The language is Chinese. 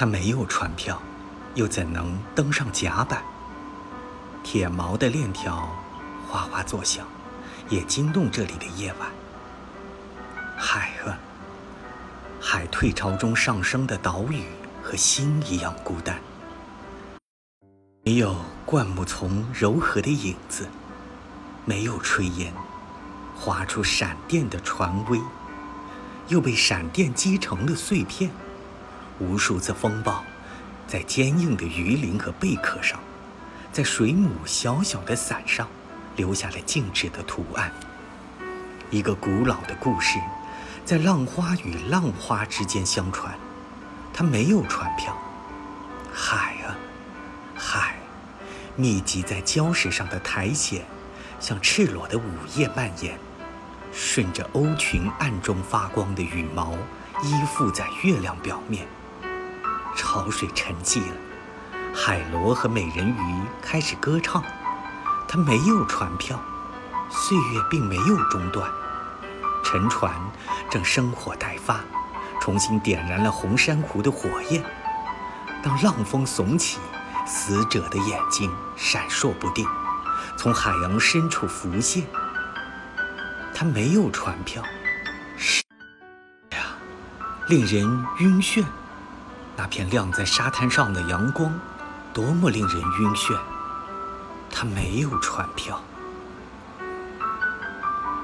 他没有船票，又怎能登上甲板？铁锚的链条哗哗作响，也惊动这里的夜晚。海啊，海退潮中上升的岛屿和心一样孤单，没有灌木丛柔和的影子，没有炊烟划出闪电的船桅，又被闪电击成了碎片。无数次风暴，在坚硬的鱼鳞和贝壳上，在水母小小的伞上，留下了静止的图案。一个古老的故事，在浪花与浪花之间相传。它没有船票。海啊，海，密集在礁石上的苔藓，像赤裸的午夜蔓延，顺着鸥群暗中发光的羽毛，依附在月亮表面。潮水沉寂了，海螺和美人鱼开始歌唱。它没有船票，岁月并没有中断。沉船正生火待发，重新点燃了红珊瑚的火焰。当浪峰耸起，死者的眼睛闪烁不定，从海洋深处浮现。它没有船票，是呀，令人晕眩。那片亮在沙滩上的阳光，多么令人晕眩！他没有船票。